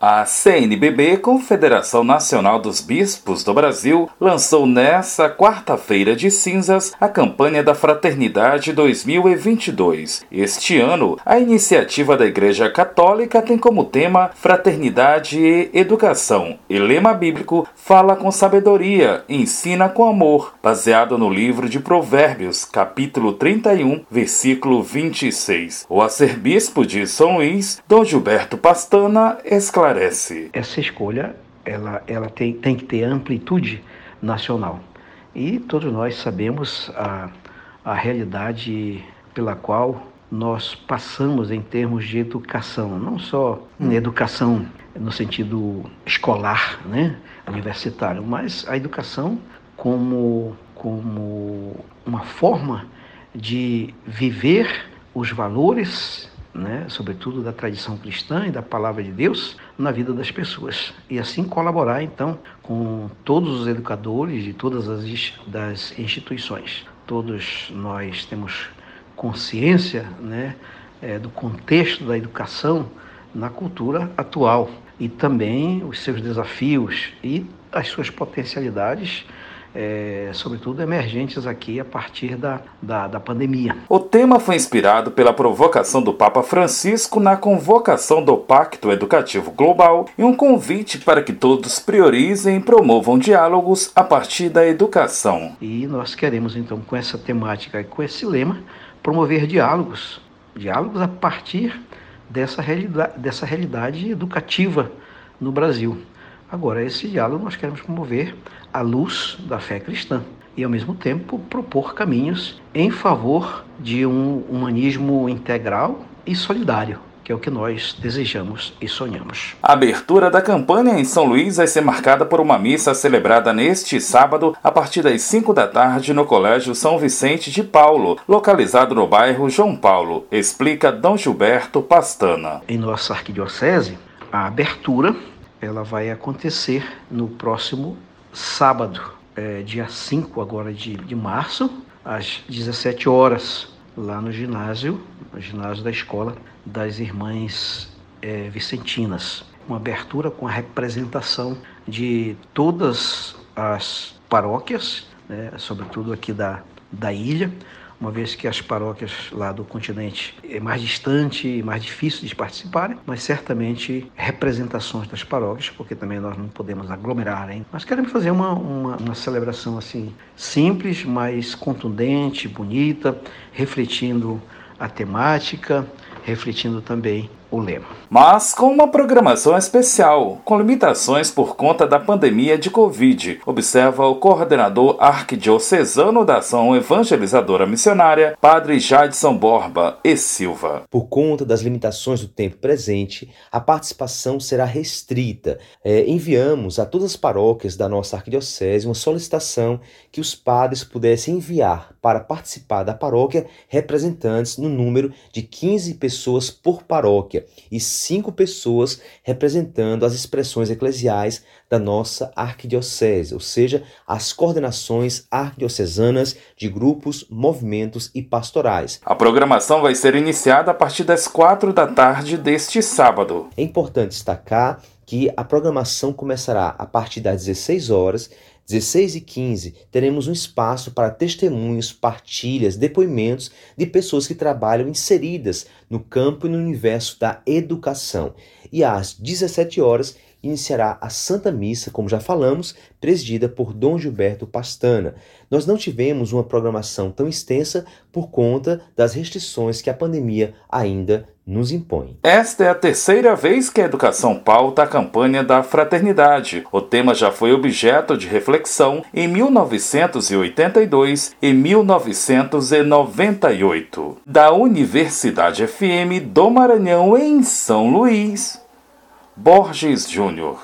A CNBB, Confederação Nacional dos Bispos do Brasil, lançou nesta quarta-feira de cinzas a campanha da Fraternidade 2022. Este ano, a iniciativa da Igreja Católica tem como tema Fraternidade e Educação. E lema bíblico fala com sabedoria, ensina com amor, baseado no livro de Provérbios, capítulo 31, versículo 26. O arcebispo de São Luís, Dom Gilberto Pastana, esclarece esclarece. Essa escolha ela, ela tem, tem que ter amplitude nacional. E todos nós sabemos a, a realidade pela qual nós passamos em termos de educação, não só em educação no sentido escolar, né, universitário, mas a educação como, como uma forma de viver os valores né, sobretudo da tradição cristã e da palavra de Deus, na vida das pessoas. E assim colaborar, então, com todos os educadores de todas as das instituições. Todos nós temos consciência né, é, do contexto da educação na cultura atual e também os seus desafios e as suas potencialidades é, sobretudo emergentes aqui a partir da, da, da pandemia. O tema foi inspirado pela provocação do Papa Francisco na convocação do Pacto Educativo Global e um convite para que todos priorizem e promovam diálogos a partir da educação. E nós queremos, então, com essa temática e com esse lema, promover diálogos, diálogos a partir dessa realidade, dessa realidade educativa no Brasil. Agora, esse diálogo nós queremos promover à luz da fé cristã e, ao mesmo tempo, propor caminhos em favor de um humanismo integral e solidário que é o que nós desejamos e sonhamos. A abertura da campanha em São Luís vai ser marcada por uma missa celebrada neste sábado a partir das 5 da tarde no Colégio São Vicente de Paulo, localizado no bairro João Paulo, explica Dom Gilberto Pastana. Em nossa arquidiocese, a abertura ela vai acontecer no próximo sábado, é, dia 5 agora de, de março, às 17 horas, lá no ginásio, no ginásio da escola das Irmãs é, Vicentinas. Uma abertura com a representação de todas as paróquias, né, sobretudo aqui da, da ilha, uma vez que as paróquias lá do continente é mais distante e mais difícil de participarem, mas certamente representações das paróquias, porque também nós não podemos aglomerar, hein? Mas queremos fazer uma, uma, uma celebração assim simples, mas contundente, bonita, refletindo a temática, refletindo também o lema. Mas com uma programação especial, com limitações por conta da pandemia de Covid, observa o coordenador arquidiocesano da ação evangelizadora missionária, Padre Jadson Borba e Silva. Por conta das limitações do tempo presente, a participação será restrita. É, enviamos a todas as paróquias da nossa arquidiocese uma solicitação que os padres pudessem enviar para participar da paróquia representantes no número de 15 pessoas por paróquia e cinco pessoas representando as expressões eclesiais da nossa arquidiocese, ou seja, as coordenações arquidiocesanas de grupos, movimentos e pastorais. A programação vai ser iniciada a partir das quatro da tarde deste sábado. É importante destacar que a programação começará a partir das 16 horas 16 e 15 teremos um espaço para testemunhos, partilhas, depoimentos de pessoas que trabalham inseridas no campo e no universo da educação. E às 17 horas iniciará a Santa Missa, como já falamos, presidida por Dom Gilberto Pastana. Nós não tivemos uma programação tão extensa por conta das restrições que a pandemia ainda nos impõe. Esta é a terceira vez que a educação pauta a campanha da fraternidade. O tema já foi objeto de reflexão em 1982 e 1998. Da Universidade FM do Maranhão, em São Luís. Borges Júnior